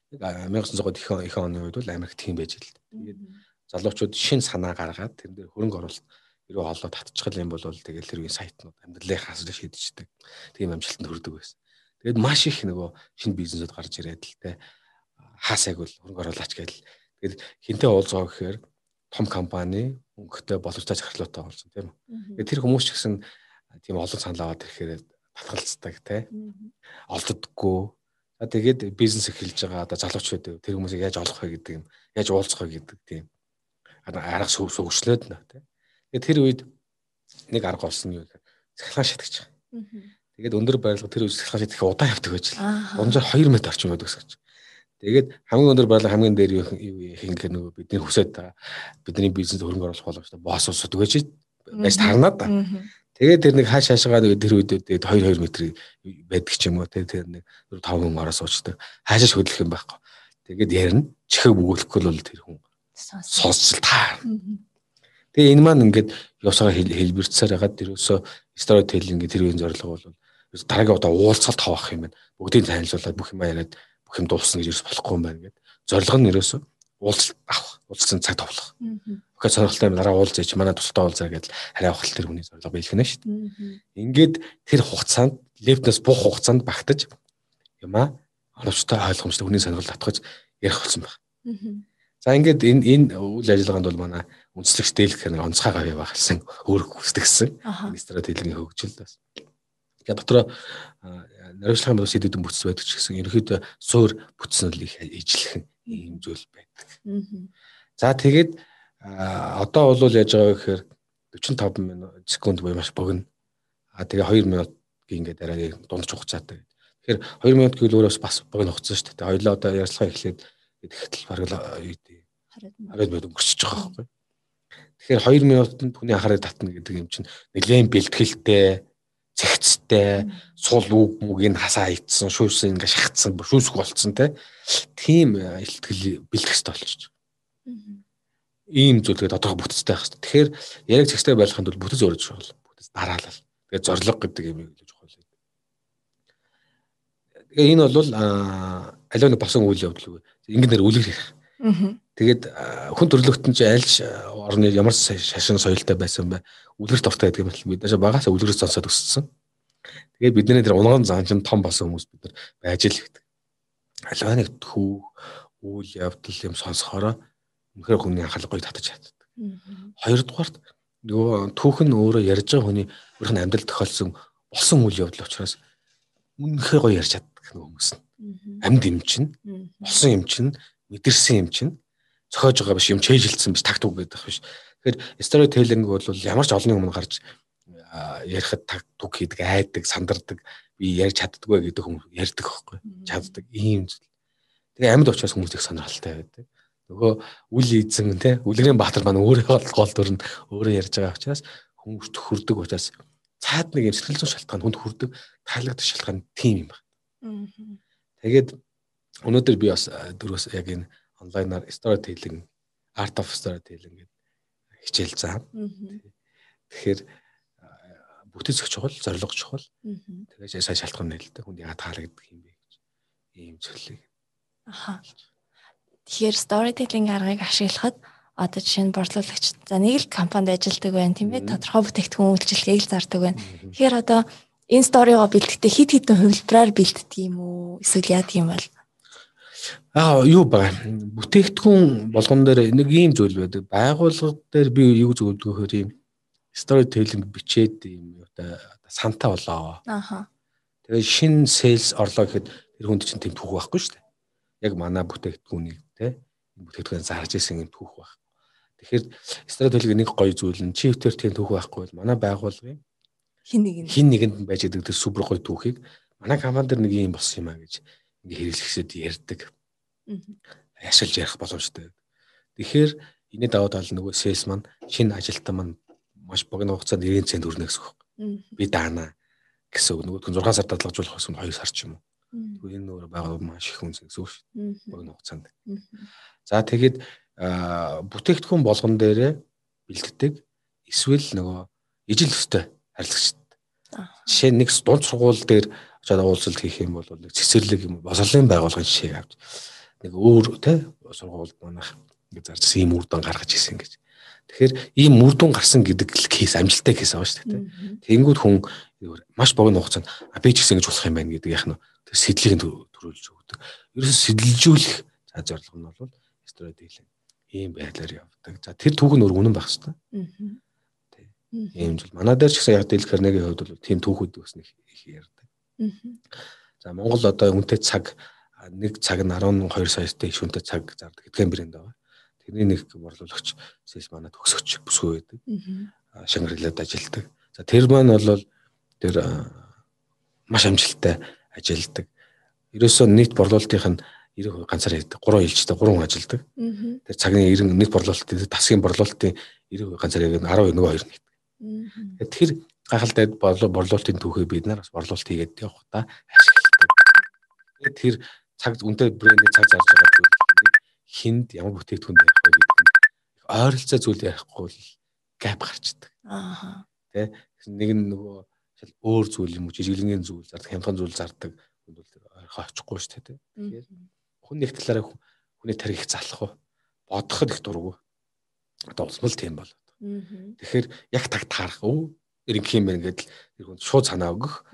Нэг 1900-аад их их оны үед бол Америк тийм байж л. Тэгээд залуучууд шин санаа гаргаад тэрэн дээр хөрөнгө оруулалт хэрэг олоод татчихвал юм бол тэгэл тэр үеийн сайтнууд амьдралынхаа асуудал шийдчихдэг. Тийм амжилтанд хүрдэг байсан. Тэгээд маш их нөгөө шинэ бизнесүүд гарч ирээд л те хаасайг бол хөрөнгө оруулаач гээл. Тэгээд хинтээ уулзгаа гэхээр том компани өнгөтэй боловстой захирлуутай орсон тийм үү. Тэр хүмүүс ч гэсэн тийм олон санал аваад ирэхээр татгалцдаг те. Олддоггүй. За тэгээд бизнес эхэлж байгаа одоо залуучууд тэр хүмүүсийг яаж олох вэ гэдэг юм, яаж уулзах вэ гэдэг тийм арга суугчлээд нэ те. Тэгээд тэр үед нэг арга болсон юу гэхээр цахилгаан шатагч. Тэгээд өндөр байрлал тэр үед цахилгаан шатах удаан явдаг байж л. Унжаар 2 м орчим байдаг гэж. Тэгээд хамгийн өндөр байрлал хамгийн дээр юу хийх гэхээр нөгөө бидний хүсэж байгаа бидний бизнес хөрөнгө оруулах боломжтой боос усуд гэж байж тарнаад та. Тэгээд тэр нэг хааш хаашгаа нэг тэр үед тэгээд 2 2 м байдаг ч юм уу тэгээд тэр нэг 5 хүн ороо суучдаг. Хаашаа хөдлөх юм байхгүй. Тэгээд ярина. Чихэг бөгөөхгүй бол тэр хүн сонсч таа. Тэгээ энэ маань ингээд явсараа хэлбэрцээр хагаад тэрөөсөө story telling гэх тэр үеийн зорилго бол дараагийн удаа уулзалт хавах юм байна. Бүгдийг танилцуулаад бүх юм яриад бүх юм дуусна гэж ерөөс болохгүй юм байна гэдэг. Зорилго нь ерөөсөө уулзалт авах, уулзсан цаг товлох. Өхөө сонирхолтой юм дараа уулзаач манай тустай уулзаа гэдэл хараа авах тэр хүний зорилго биелэх нь шүү дээ. Ингээд тэр хугацаанд левтнес бух хугацаанд багтаж юм аа оновчтой ойлгомжтой хүний сонирхол татгаж ярих болсон байна. За ингээд энэ энэ үйл ажиллагаанд бол манай үндэслэгч дээлх нэг онцгой гавь багсан өөрөг хүсдэгсэн. Стратегийн хөгжил бас. Тэгээ дотроо наривчлагын бус идэвхтэй бүтц байдаг ч гэсэн ерөөхдөө суур бүтсэн л их ижлэх юм зүйл байдаг. За тэгээд одоо бол яаж байгаа гэхээр 45 минут секунд буюу маш богино. А тэгээ 2 минутгийн ингээд арай дундч хугацаатай. Тэгэхээр 2 минут гэвэл өөрөөс бас богино хугацаа шүү дээ. Хоёлоо одоо ярилцлага эхлээд тэгэхдээ бараг дээ. Хараад байд өнгөрчихөж байгаа байхгүй. Тэгэхээр 2 минутанд хүний анхаарал татна гэдэг юм чинь нэлээд бэлтгэлтэй, цэгцтэй, сул үг мүгийг хасаа ицсэн, шүүсэн ингээ шахацсан, шүүсг болцсон те. Тийм илтгэл бэлтгэх хэрэгтэй болчих. Ийм зүйлгээ тодорхой бүтцтэй байх хэрэгтэй. Тэгэхээр яг цэгцтэй байхын тулд бүтц өөрөж чухал. Бүтц дараалал. Тэгээд зориг гэдэг юм илүү чухал. Тэгээ энэ бол аливаа нэг босон үйл явдал. Ингэн дээр үлгэр хийх. Тэгээд хүн төрлөختөн чи альж орны ямар шашин соёлтой байсан бай үлгэр дуртай гэдэг юм бол бид наашаа багасаа үлгэрээс сонсоод өссөн. Тэгээд бидний тэр унган зан чин том болсон хүмүүс бид нар байж л гэдэг. Аливаа нэг төв үйл явдал юм сонсохороо үнэхээр хүний анхаарал гоё татаж чаддаг. Хоёрдугаарт нөгөө түүхэн өөрөө ярьж байгаа хүний өөрийнх нь амьдрал тохиолсон болсон үйл явдал учраас үнэхээр гоё ярьж чаддаг хүмүүс нь. Амьд юм чинь, болсон юм чинь, мэдэрсэн юм чинь зохиож байгаа биш юм чэйжилсэн биш тагт үг гэдэг биш. Тэгэхээр storytelling бол ямар ч олонний өмнө гарч ярихад тагт үг хийдэг, айдаг, сандардаг, би ярьж чаддгүй гэдэг хүмүүс ярьдаг байхгүй. Чаддаг ийм зүйл. Тэгээ амьд учраас хүмүүс их сонирхолтой байдаг. Нөгөө үл эзэн те үлгэрийн баатар маань өөрөө гол нь өөрөө ярьж байгаа учраас хүмүүст хүрдэг учраас цаад нэг юм сэтгэл зүйн шалтгаан хүнд хүрдэг таалагдах шалтгаан тийм юм байна. Тэгээд өнөөдөр би бас дөрөс яг энэ онлайнаар storytelling art of storytelling гэдэг хичээл заа. Тэгэхээр бүтэц өгч чухал, зорилго чухал. Тэгээд сайн шалтгаан нэлээд хүнд яагаад таалагддаг юм бэ гэж ийм зүйлийг. Аха. Тэгэхээр storytelling аргыг ашиглахад одоо жишээ нь борлуулагч за нэг л компанид ажилладаг байна тийм ээ тодорхой бүтээгдэхүүн үйлчилгээг л зардаг байна. Тэгэхээр одоо энэ сторигоо бэлтгэхдээ хит хитэн хувилбараар бэлддэг юм уу? Эсвэл яадаг юм бол? Аа юу байгаа. Бүтээгдэхүүн болгон дээр нэг ийм зүйл байдаг. Байгууллага дээр би юу зөвлөдгөө хөр ийм storytelling бичээд ийм оо сантаа болоо. Аха. Тэгээ шин sales орлоо гэхэд тэр хүнд чинь тийм түүх байхгүй шүү дээ. Яг манай бүтээгдэхүүнийг те бүтээгдэхүүн зарж исэн юм түүх байх. Тэгэхээр storytelling нэг гоё зүйл нь чи өвтөр тийм түүх байхгүй бол манай байгууллагын хин нэг нь хин нэгэнд байж байгаа тэр супер гоё түүхийг манай компани дээр нэг юм болсон юм а гэж ингээ хэрэглэхсэд ярьдаг. Ашиглаж ярих боломжтой. Тэгэхээр энэний даваа тал нөгөө sales маань шинэ ажилтан маань маш богино хугацаанд 90 цент өрнө гэсэн үг. Би даана гэсэн үг. Нөгөөдгөө 6 сар дадлагжуулах гэсэн 2 сар ч юм уу. Тэгвэл энэ нөр байгаа маш их үнс гэсэн үг шүү дээ. Богино хугацаанд. За тэгээд бүтээгдэхүүн болгон дээрээ бэлддэг эсвэл нөгөө ижил өстэй харилцагчд. Жишээ нь нэг дунд сургууль дээр очоод уулзалт хийх юм бол нэг цэцэрлэг юм боловлын байгууллагын жишээг авч нэг өөр те сургууль манайх ингэ зарчсан ийм үрдэн гаргаж ирсэн гэж. Тэгэхээр ийм үрдэн гарсан гэдэг кейс амжилттай кейс байгаа шүү дээ. Тэнгүүд хүн маш богино хугацаанд би ч гэсэн ингэж болох юм байна гэдэг яг нь тэр сэтлийг төрүүлж өгдөг. Ерөөс сэдэлжүүлэх за зорилго нь бол storytelling ийм байдлаар явдаг. За тэр түүх нь өөр үнэн байх хэвээр. Тий. Ийм зүйл. Манай дээр ч гэсэн яг Дэл Карнегийн хувьд бол тийм түүхүүд бас нэг их ярьдаг. За Монгол одоо үнэтэй цаг нэг цаг нь 12 саятай шүнтэй цаг зардаг гэдгээр брэнд байгаа. Тэрний нэг борлуулагч сэлс манай төгсөгч бүсгүй байдаг. Шангарлаад ажилладаг. За тэр маань бол тэр маш амжилттай ажилладаг. Ерөөсөө нийт борлуулалтын 90% ганцаар хийдэг. 3 ээлжтэй 3 хүн ажилладаг. Тэр цагны 90 нийт борлуулалтын тасгийн борлуулалтын 90% ганцаар хийдэг 10 нөгөө хоёр нэгдэг. Тэгэхээр гахалтай борлуулалтын түүхээ бид нар бас борлуулалт хийгээд явах та ашигладаг. Тэр цаг үнтэй брендийн цаг зарж байгаа зүйл хинд ямар бүтээгдэхүүн ярих вэ гэдэг нь ойролцоо зүйл ярихгүй бол гэп гарчдаг. Аа. Тэ нэг нь нөгөө өөр зүйл юм уу жижиглэнгийн зүйл зардаг, хямдхан зүйл зардаг бол ойрхоо очихгүй шүү дээ. Тэгэхээр хүн нэг талаараа хүний тарих залах уу бодоход их дурггүй. Одоо улсмал тийм болоод. Тэгэхээр яг таг таарах байна гэдэл тэр хүн шууд санаа өгөх.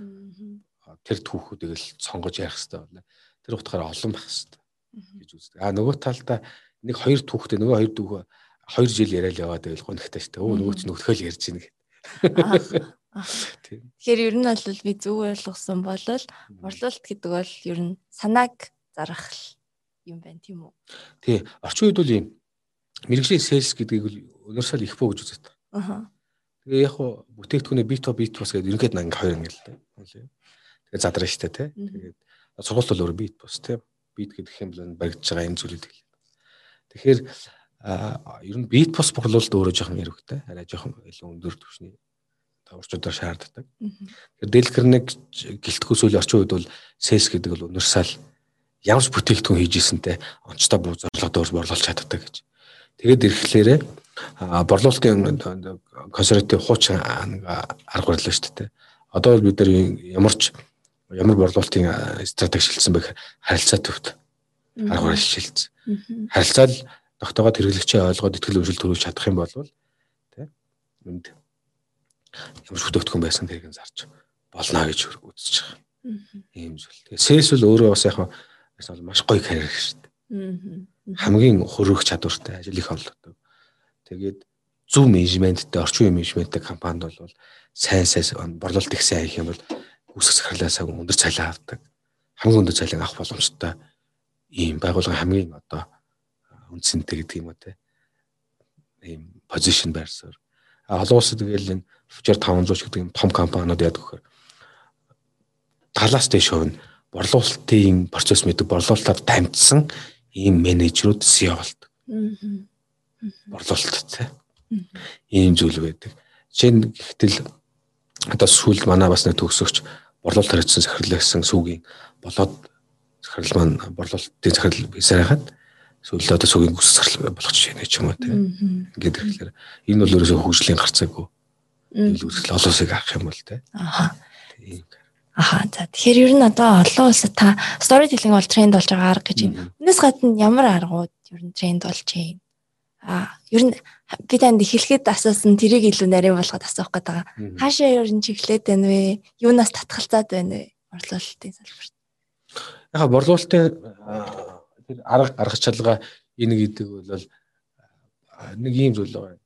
Тэр түүхүүдийг л сонгож ярих хэрэгтэй байна. Тэр утгаараа олон байх хэрэгтэй гэж үздэг. А нөгөө талдаа нэг хоёр түүхтэй нөгөө хоёр түүх хоёр жил яриад яваад байвал гонхтой шүү дээ. Өө нөгөө ч нөхөөл ярьж ийн гэх. Тэгэхээр ер нь бол би зөв ойлгосон бол борлуулалт гэдэг бол ер нь санааг зарах юм байна тийм үү? Тий. Орчин үед бол ийм мэрэгжлийн sales гэдгийг л өнөрсөл их боо гэж үздэг. Аа. Тэгээ яг хуу бүтээгдэхүүнээ бит бит бас гэдэг ерөнхийд анги хоёр анги л дээ. Тэгээ задраа штэ тий. Тэгээд сургууль бол өөр бит бос тий бит гэдэг юм бол баригдаж байгаа энэ зүйлүүд хэлээ. Тэгэхээр ер нь бит бос борлуулалт өөрөө жоохон эрвхтэй. Арай жоохон илүү өндөр түвшний таварчдаар шаарддаг. Тэгэхээр дэлгэр нэг гэлтгүү сүүлийн орчин үед бол сес гэдэг бол универсал ямар ч бүтээгдэхүүн хийж ийсэнтэй онцтой буу зорилгоо дөр борлуулж чаддаг гэж. Тэгээд ирэхлээрэ борлуулалтын консерватив хуучин арга барил шүү дээ. Одоо бид нар ямар ч ямар борлуулалтын стратеги шилжсэн байх харилцаа төвд арга барил шилжсэн. Харилцаа л тогтоогоод хэрэглэгчээ ойлгоод ихтгэл өмшил төрүүлж чадах юм бол тий энд ямар бүтээгдэхүүн байсан тэрийг зарж болно гэж үзэж байгаа. Ийм зүйл. Тэгээ сэлс бол өөрөө бас яг маш гоё карьер шүү дээ. Хамгийн хөрөх чадвартай ажил их олдог. Тэгээд зөв менежменттэй орчин үеийн менежменттэй компанид бол сайн сайн борлуулалт их сайн хийх юм бол үсэх захирлаасаа өндөр цалин авдаг. Хамгийн өндөр цалин авах боломжтой ийм байгууллагын хамгийн одоо үндсэнтэй гэдэг юм уу те. Ийм позишн байрсаар. Олон улсад тэгэл энэ Future 500 ч гэдэг юм том компаниуд яадаг гэхээр талаас дэш хувь борлуулалтын процесс мэдэг борлуулалтаар тамдсан ийм менежерүүд CEO болдог. Борлуулалттай. Ийм зүйл байдаг. Жишээ нь гэхтэл одоо сүүлд манай бас нэг төгсөгч борлуулалт хэрэгцсэн захирлаа гэсэн сүгийн болоод захирал маань борлуулалтын захирал бисаар хаад сүүлд одоо сүгийн үс захирал жишээ нэг ч юм уу тийм. Ингээд ирэхлээр энэ бол ерөөсөө хөгжлийн гарцаагүй. Илүү үзэл олон улсыг авах юм бол тийм. Аа Аха. За тэгэхээр ер нь одоо олон улсад та storytelling бол тренд болж байгаа арга гэж юм. Өнөөс гадна ямар аргууд ер нь тренд болж байна? А ер нь би танд эхлэхэд асуусан тэрийг илүү нарийн болгоод асуух гээд байгаа. Хаашаа ер нь чиглээд байна вэ? Юунаас татгалзаад байна вэ? Борлуулалтын салбарт. Яха борлуулалтын тэр арга гаргах чадлага энэ гэдэг бол нэг юм зүйл байгаа.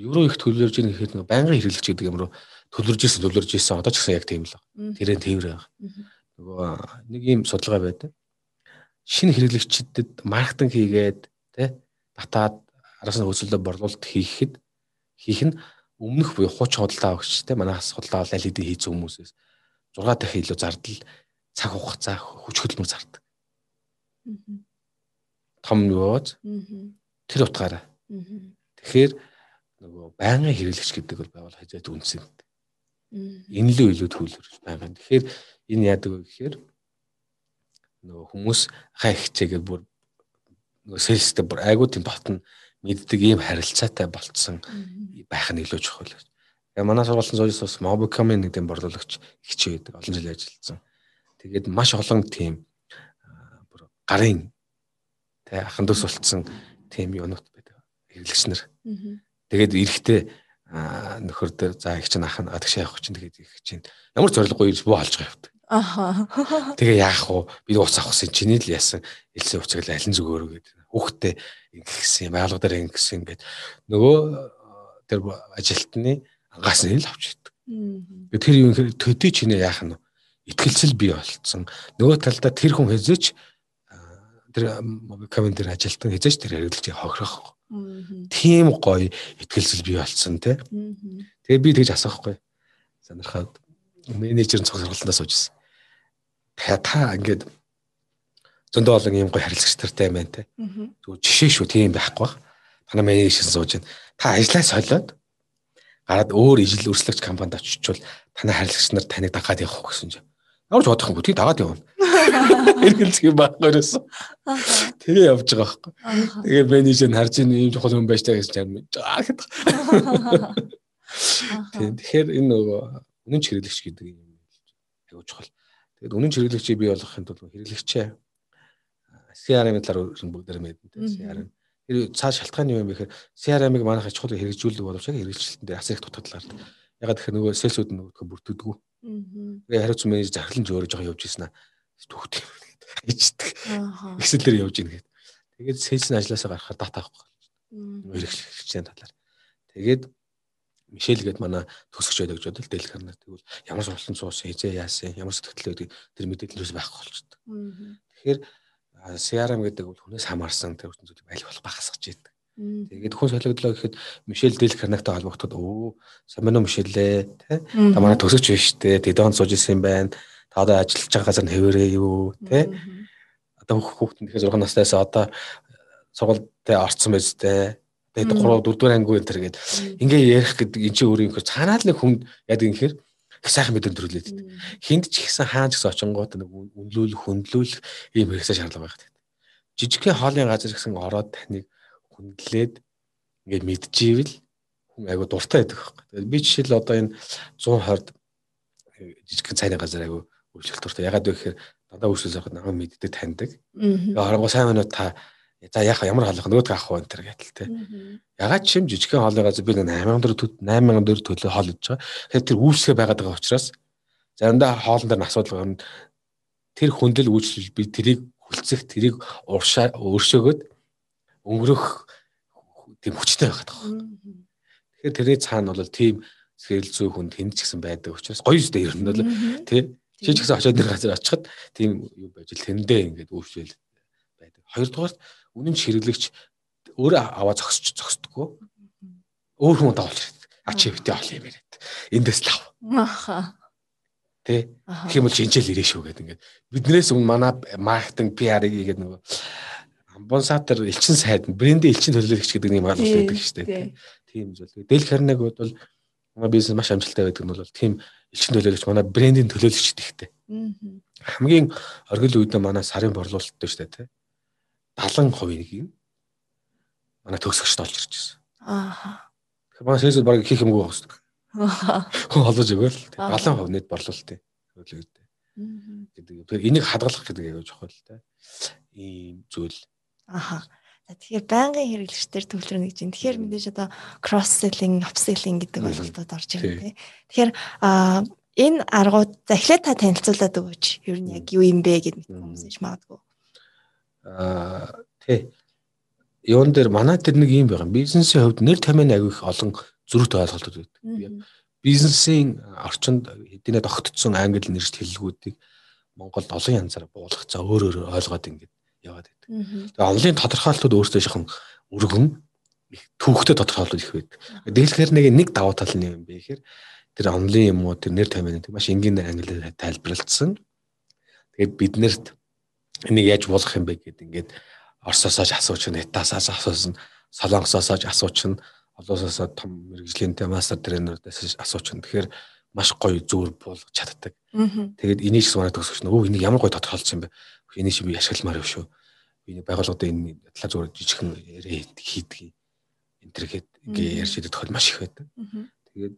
Евро их төлөвлөж ийн гэхэд нэг байнгын хэрэглэгч гэдэг юм руу төлөвлөж исэн төлөвлөж исэн одоо ч гэсэн яг тийм л байна. Тэрэн тээвэр байгаа. Нөгөө нэг юм судалгаа байдаг. Шинэ хэрэглэгчдэд маркетинг хийгээд тэ татаад араас нь хөлсөлдөө борлуулалт хийхэд хийх нь өмнөх буюу хууч худалдаа авагч тэ манаас худалдаа авал LED хийсэн хүмүүсээс 6 дахин илүү зардал цаг хугацаа хүч хөдөлмөр зардаг. Том нөөц. Тэр утгаараа. Тэгэхээр нөгөө байнгын хэрэглэгч гэдэг бол байгуул хажууд үнсэн. Энэ л илүү төлөвлөж байгаа. Тэгэхээр энэ яадаг вэ гэхээр нөгөө хүмүүс хаа ихчээгээд бүр нөгөө сэлстэй бүр айгуу тийм дотн мэддэг ийм харилцаатай болцсон байх нь илүү чухал. Тэгээ манай сургуулийн зоёс бас Mobicom-ын нэг тийм борлуулагч ихч байдаг. Олон жил ажилласан. Тэгээд маш олон тийм бүр гарын тэ ахан дус болцсон тийм юунууд байдаг. Хэрэглэгч нар. Тэгээд эрэхтэй нөхөр дээр за их чинь ахын адагш явах чинь тэгээд их чинь ямар зориггүй буу олж байгаа явдаг. Аха. Тэгээ яах вэ? Би уц авахсан чиний л яасан. Илсэн уцаг л алин зүгөөрөө гэдэг. Хүүхдээ ингэсэн юм, айлга дээр ингэсэн ингээд нөгөө тэр ажилтны ангаас нь л авч идэг. Тэр юм төдий чинээ яах нь итгэлцэл бий болцсон. Нөгөө талдаа тэр хүн хэзээч тэр комент дээр ажилтан хэзээч тэр хэрэглэж хохирох. Тийм гоё итгэлцэл бий болцсон тий. Тэгээ би тэгж асуухгүй. Сонирхоод менежер цогцорлолтоос суужсэн. Та ингээд зөндөө олон юм гоё харилцагч нартай байна те. Зүгээр жишээ шүү тийм байхгүй баг. Танай менежер сууж байна. Та ажлаа солиод гараад өөр ижил өрсөлдөгч компанид очичвол танай харилцагч нар таныг дагаад явах гэсэн чинь. Ямар ч бодох юм тий дагаад явна. Эргэлзэх юм байхгүй ерөөсөө. Тэгээ явж байгаа байхгүй. Тэгээ менежер харж ийн ийм чухал юм байж таа гэсэн чинь аа гэдэг. Тэгэхээр энэ нөгөө үнэн хэрэглэгч гэдэг юм аюу чухал. Тэгээд үнэн хэрэглэгчийг бий болгохын тулд хэрэглэгчээ CRM-ийн талаар бүгдээр мэднэ. CRM. Тэр цааш шалтгаан юу юм бэ гэхээр CRM-ыг манайхаа чухал хэрэгжүүлдэг боловч яг хэрэгжилтэн дээр асар их дутагдлаар. Ягаад гэхээр нөгөө сэлсүүд нөгөө бүрддэггүй. Тэгээ хариуцсан менежер захирлан зөөрөж байгаа явж ийсэн аа. Түүхт хийждэг. Excel-ээр явж ийн гэхэд. Тэгээд сэлсийн ажилласаа гарахаар дата авахгүй. Хэрэгжүүлэгчийн талаар. Тэгээд Мишель гээд манай төгсөгч байдаг гэж бодол дэлгэрнэ. Тэгвэл ямар сургалтын суусан, хизээ яасан, ямар сэтгэл байдаг тэр мэдээлэл юус байхгүй болчихдог. Тэгэхээр CRM гэдэг бол хүнээс хамаарсан тэр хүчин зүйлийг аль болох багасгаж идэг. Тэгээд хүн солигдлоо гэхэд Мишель Дэлгэрнагтай холбогдоход өө Самино Мишелээ тий та манай төгсөгч биш тий тэдэн сууж исэн юм байна. Та одоо ажиллаж байгаа газар нь хэвээрээ юу тий одоо хүүхдэн тэгэхээр 6 настайс одоо сургуультай орцсон байж тээ. Тэгээд 3 4 дугаар анги энэ төр гээд. Ингээ ярих гэдэг эн чинь өөр юм хэр цаанаа л нэг хүн яадаг юм хэр их сайхан мэдэн төрлөөд байдаг. Хинд ч ихсэн хаан ч гэсэн очингууд нэг үнлүүлэх, хөндлүүлэх ийм хэрэгсээ шаардлага байдаг. Жижигхэн хоолын газар гэсэн ороод таныг хөндлээд ингээ мэдчихвэл хүн айгу дуртай байдаг байхгүй. Би жишээл одоо энэ 120-д жижигхэн цайны газар айгу үйлчлэл дуртай. Ягаад вэ гэхээр дандаа үйлчлэл авахд намайг мэддэг таньдаг. Тэгээ оронгоо сайн минут та За яах ямар хаалх нөгөөд авах вэ энэ гэдэл те. Ягаад чим жижигхэн газар би 8000 төгрөг 8000 төгрөг төлөө хоол идэж байгаа. Тэгэхээр тэр үүсгээ байгаад байгаа учраас заримдаа хоолн дээр асуудал гарна. Тэр хүндэл үйлчлэл би тэрийг хүлцэх тэрийг уршаа өөршөөгөөд өнгөрөх тийм хүчтэй байгаад байгаа. Тэгэхээр тэрний цаана бол тийм сэрэл зүй хүнд хэн ч гэсэн байдаг учраас гоё үстэй ер нь бол тий. Чи ч гэсэн очиод нэг газар очиход тийм юу байж л тэрэндээ ингээд үйлчлэл байдаг. Хоёрдугаар үнэн хэрэглэгч өөрөө аваа зогсч зогсдөггүй. Өөр хүн давуулж ирээд. А чи битээ ол юм яриад. Эндээс л ав. Аха. Тэ. Тийм бол шинжээл ирээ шүү гэдэг ингээд. Биднээс өмнө манай маркетинг PR-ыг игээд нөгөө амбонсатор элчин сайд брендийн элчин төлөөлөгч гэдэг нэг ойлголт байдаг шүү дээ. Тийм зүйл. Дэл харнаг бол манай бизнес маш амжилттай байдаг нь бол тийм элчин төлөөлөгч манай брендийн төлөөлөгч ихтэй. Хамгийн оргил үед манай сарын борлуулалттай шүү дээ. 70%-ийг манай төгсөгчд олж ирж байсан. Аа. Тэгэхээр манай сэсэд баг хийх юмгүй байна. Аа. Хүн холбож өгөөл 70% нийт борлуулалтын хөлөөдөө. гэдэг. Тэгэхээр энийг хадгалах гэдэг аягүй чухал те. Ийм зүйл. Аха. Тэгэхээр байнгын хэрэглэгчдэр төвлөрнө гэж байна. Тэгэхээр мэдээж одоо кросс селлинг, апселлинг гэдэг ойлголтууд орж ирнэ. Тэгэхээр а энэ аргууд за эхлээд та танилцуулаад өгөөч. Ер нь яг юу юм бэ гэдэг хүмүүс ич магадгүй. Тий. Юун дээр манай тэр нэг юм байгаа. Бизнесийн хувьд нэр томьёо агих олон зөрүүтэй ойлголтууд байдаг. Бизнесийн орчинд хэдийнэ тогтцсон англи нэршил хэллэгүүдийг Монголд олон янзаар буулгах за өөр өөр ойлгоод ингэж яваад байдаг. Тэгээ онлын тодорхойлолтууд өөрсдөө шихэн өргөн их түүхтэй тодорхойлолт их байдаг. Дэлгэхээр нэг нэг давуу тал нь юм бэ гэхээр тэр онлын юм уу тэр нэр томьёоныг маш энгийн англиар тайлбарлагдсан. Тэгээд биднэрт энийг яаж болох юм бэ гэдэг ингээд Оросоосооч асууч, Итасаас асуусан, Солонгосоосооч асууч, олоосоосоо том мэрэгжлийнтэй мастер тренерудаас асууч. Тэгэхээр маш гоё зүгээр буулгах чаддаг. Тэгээд энийг ч санаа төгсөж нөгөө энийг ямар гоё тодорхойлсон юм бэ? Энийг чи би ашигламаар юм шүү. Би байгууллагуудаа энэ талаа зүгээр жижигхэн яриа хийдэг. Энтергээд ингээ ярьж идэх тохиол маш их байдаг. Тэгээд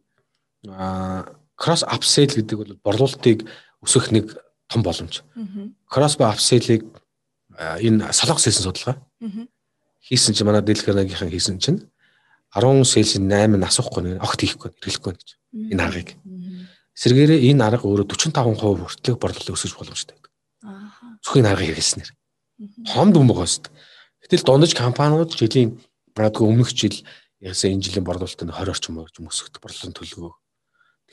аа кросс апсейл гэдэг бол борлуулалтыг өсгөх нэг том боломж. Кросс ба апсейлийг энэ солонгос хэлсэн судалгаа. Хийсэн чинь манай дэлгэрэнийхэн хийсэн чинь 10 сэлсэн 8 нь асуухгүй нэг огт хийхгүй хэрэглэхгүй гэж. Энэ аргыг. Эсвэргээрээ энэ арга өөрөө 45% хүртэлх борлуулалтыг өсгөж боломжтой. Зөвхөн аргыг хэрэглэснээр. Байгаа шүү дээ. Гэтэл дундаж компаниуд жилийн магадгүй өмнөх жил ягсан энэ жилийн борлуулалтын 20 орчим орчим өсгөх борлуулалтын төлөвөө.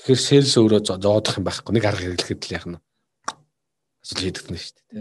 Тэгэхээр сэлс өөрөө зоодох юм байхгүй нэг арга хэрэглэхэд л яах нь. Асуудал хийдэг нь шүү дээ.